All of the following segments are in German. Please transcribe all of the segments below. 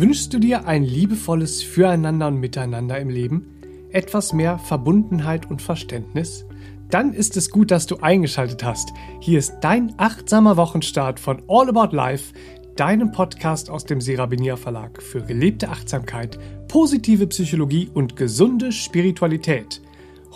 Wünschst du dir ein liebevolles Füreinander und Miteinander im Leben? Etwas mehr Verbundenheit und Verständnis? Dann ist es gut, dass du eingeschaltet hast. Hier ist dein achtsamer Wochenstart von All About Life, deinem Podcast aus dem Serabinier Verlag für gelebte Achtsamkeit, positive Psychologie und gesunde Spiritualität.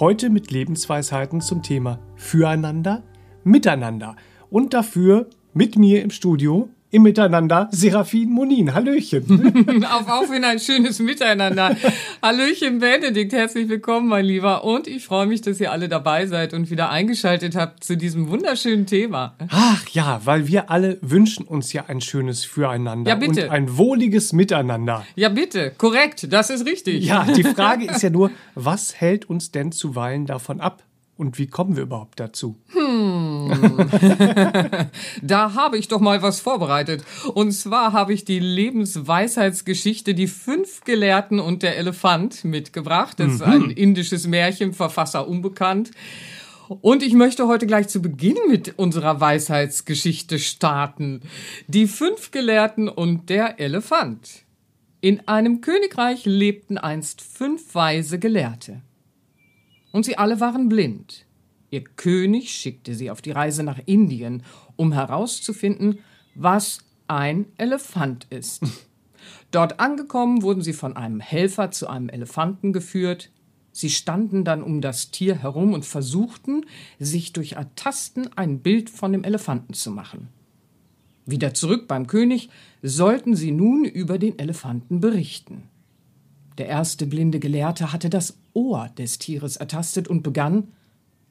Heute mit Lebensweisheiten zum Thema Füreinander, Miteinander und dafür mit mir im Studio im Miteinander Serafin Monin. Hallöchen. auf, auf in ein schönes Miteinander. Hallöchen Benedikt, herzlich willkommen, mein Lieber. Und ich freue mich, dass ihr alle dabei seid und wieder eingeschaltet habt zu diesem wunderschönen Thema. Ach ja, weil wir alle wünschen uns ja ein schönes Füreinander ja, bitte. und ein wohliges Miteinander. Ja, bitte. Korrekt, das ist richtig. Ja, die Frage ist ja nur, was hält uns denn zuweilen davon ab, und wie kommen wir überhaupt dazu? Hm. da habe ich doch mal was vorbereitet. Und zwar habe ich die Lebensweisheitsgeschichte Die fünf Gelehrten und der Elefant mitgebracht. Das ist ein mhm. indisches Märchen, Verfasser unbekannt. Und ich möchte heute gleich zu Beginn mit unserer Weisheitsgeschichte starten. Die fünf Gelehrten und der Elefant. In einem Königreich lebten einst fünf weise Gelehrte und sie alle waren blind. Ihr König schickte sie auf die Reise nach Indien, um herauszufinden, was ein Elefant ist. Dort angekommen wurden sie von einem Helfer zu einem Elefanten geführt. Sie standen dann um das Tier herum und versuchten, sich durch Ertasten ein Bild von dem Elefanten zu machen. Wieder zurück beim König sollten sie nun über den Elefanten berichten. Der erste blinde Gelehrte hatte das Ohr des Tieres ertastet und begann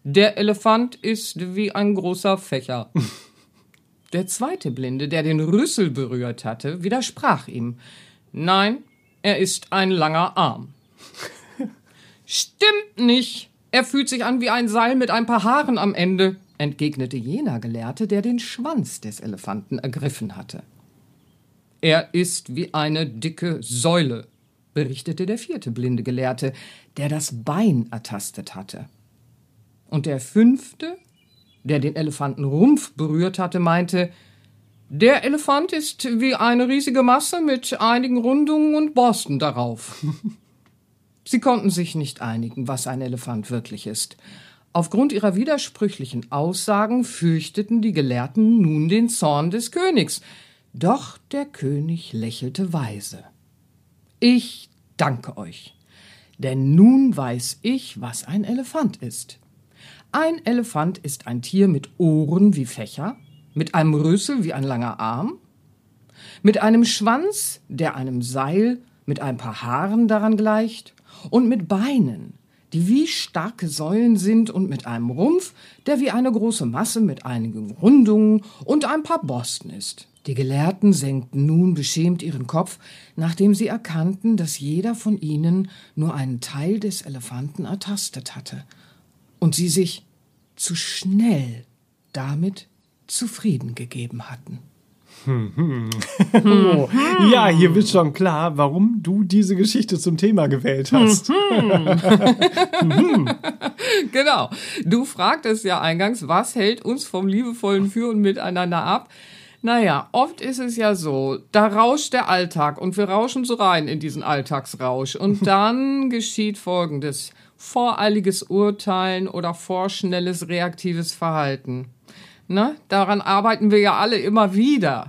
Der Elefant ist wie ein großer Fächer. Der zweite Blinde, der den Rüssel berührt hatte, widersprach ihm Nein, er ist ein langer Arm. Stimmt nicht. Er fühlt sich an wie ein Seil mit ein paar Haaren am Ende, entgegnete jener Gelehrte, der den Schwanz des Elefanten ergriffen hatte. Er ist wie eine dicke Säule, berichtete der vierte blinde Gelehrte, der das Bein ertastet hatte. Und der fünfte, der den Elefantenrumpf berührt hatte, meinte, der Elefant ist wie eine riesige Masse mit einigen Rundungen und Borsten darauf. Sie konnten sich nicht einigen, was ein Elefant wirklich ist. Aufgrund ihrer widersprüchlichen Aussagen fürchteten die Gelehrten nun den Zorn des Königs. Doch der König lächelte weise. Ich danke euch, denn nun weiß ich, was ein Elefant ist. Ein Elefant ist ein Tier mit Ohren wie Fächer, mit einem Rüssel wie ein langer Arm, mit einem Schwanz, der einem Seil mit ein paar Haaren daran gleicht, und mit Beinen, die wie starke Säulen sind und mit einem Rumpf, der wie eine große Masse mit einigen Rundungen und ein paar Borsten ist. Die Gelehrten senkten nun beschämt ihren Kopf, nachdem sie erkannten, dass jeder von ihnen nur einen Teil des Elefanten ertastet hatte und sie sich zu schnell damit zufrieden gegeben hatten. oh, ja, hier wird schon klar, warum du diese Geschichte zum Thema gewählt hast. genau. Du fragtest ja eingangs, was hält uns vom liebevollen Für und Miteinander ab? Naja, oft ist es ja so, da rauscht der Alltag und wir rauschen so rein in diesen Alltagsrausch. Und dann geschieht Folgendes. Voreiliges Urteilen oder vorschnelles reaktives Verhalten. Ne? Daran arbeiten wir ja alle immer wieder.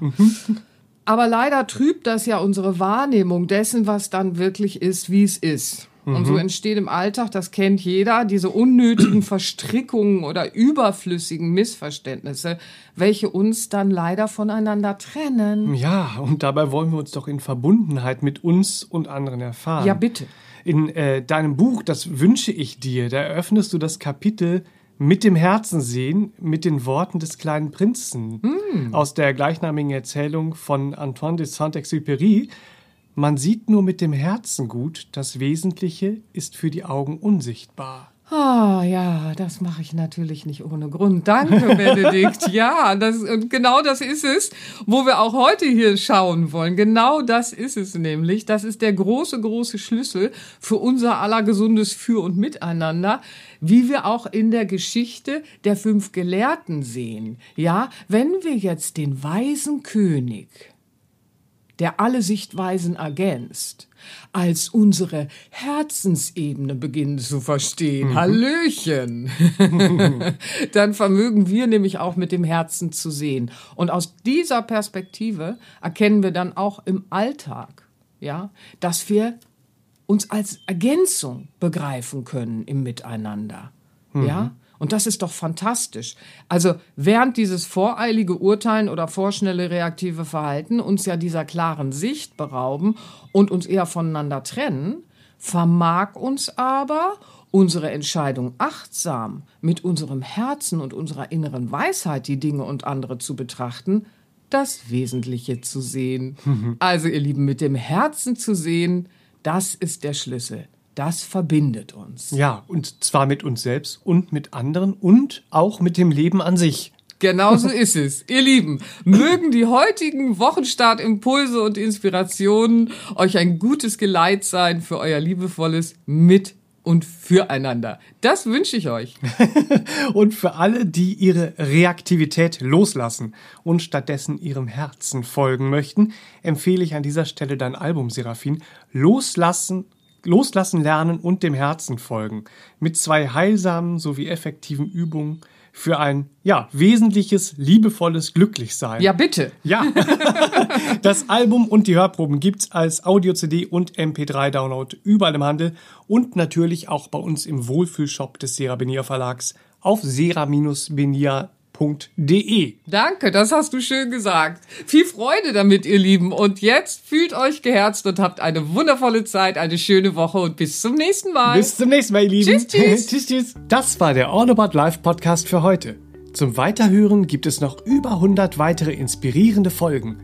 Aber leider trübt das ja unsere Wahrnehmung dessen, was dann wirklich ist, wie es ist. Mhm. Und so mhm. entsteht im Alltag, das kennt jeder, diese unnötigen Verstrickungen oder überflüssigen Missverständnisse, welche uns dann leider voneinander trennen. Ja, und dabei wollen wir uns doch in Verbundenheit mit uns und anderen erfahren. Ja, bitte. In äh, deinem Buch, das wünsche ich dir, da eröffnest du das Kapitel mit dem Herzen sehen, mit den Worten des kleinen Prinzen mm. aus der gleichnamigen Erzählung von Antoine de Saint-Exupéry. Man sieht nur mit dem Herzen gut, das Wesentliche ist für die Augen unsichtbar. Ah, oh, ja, das mache ich natürlich nicht ohne Grund. Danke, Benedikt. ja, das, genau das ist es, wo wir auch heute hier schauen wollen. Genau das ist es nämlich. Das ist der große, große Schlüssel für unser aller gesundes Für und Miteinander, wie wir auch in der Geschichte der fünf Gelehrten sehen. Ja, wenn wir jetzt den weisen König der alle Sichtweisen ergänzt, als unsere Herzensebene beginnen zu verstehen, mhm. Hallöchen, dann vermögen wir nämlich auch mit dem Herzen zu sehen. Und aus dieser Perspektive erkennen wir dann auch im Alltag, ja, dass wir uns als Ergänzung begreifen können im Miteinander. Mhm. Ja? Und das ist doch fantastisch. Also während dieses voreilige Urteilen oder vorschnelle reaktive Verhalten uns ja dieser klaren Sicht berauben und uns eher voneinander trennen, vermag uns aber unsere Entscheidung achtsam mit unserem Herzen und unserer inneren Weisheit die Dinge und andere zu betrachten, das Wesentliche zu sehen. Also ihr Lieben, mit dem Herzen zu sehen, das ist der Schlüssel. Das verbindet uns. Ja, und zwar mit uns selbst und mit anderen und auch mit dem Leben an sich. Genau so ist es. Ihr Lieben, mögen die heutigen Wochenstartimpulse und Inspirationen euch ein gutes Geleit sein für euer liebevolles Mit und füreinander. Das wünsche ich euch. und für alle, die ihre Reaktivität loslassen und stattdessen ihrem Herzen folgen möchten, empfehle ich an dieser Stelle dein Album Seraphin Loslassen Loslassen lernen und dem Herzen folgen. Mit zwei heilsamen sowie effektiven Übungen für ein, ja, wesentliches, liebevolles Glücklichsein. Ja, bitte. Ja. das Album und die Hörproben gibt's als Audio-CD und MP3-Download überall im Handel und natürlich auch bei uns im Wohlfühlshop des Serabenia Verlags auf sera-benia.de www.ftf.de. Danke, das hast du schön gesagt. Viel Freude damit, ihr Lieben. Und jetzt fühlt euch geherzt und habt eine wundervolle Zeit, eine schöne Woche und bis zum nächsten Mal. Bis zum nächsten Mal, ihr Lieben. Tschüss, tschüss. tschüss, tschüss. Das war der All About Life Podcast für heute. Zum Weiterhören gibt es noch über 100 weitere inspirierende Folgen.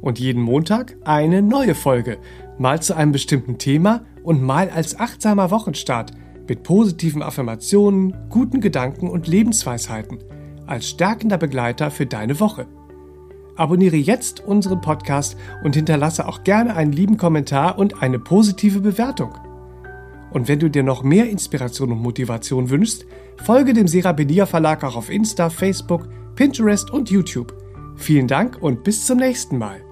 Und jeden Montag eine neue Folge. Mal zu einem bestimmten Thema und mal als achtsamer Wochenstart mit positiven Affirmationen, guten Gedanken und Lebensweisheiten als stärkender Begleiter für deine Woche. Abonniere jetzt unseren Podcast und hinterlasse auch gerne einen lieben Kommentar und eine positive Bewertung. Und wenn du dir noch mehr Inspiration und Motivation wünschst, folge dem Serapedia Verlag auch auf Insta, Facebook, Pinterest und YouTube. Vielen Dank und bis zum nächsten Mal.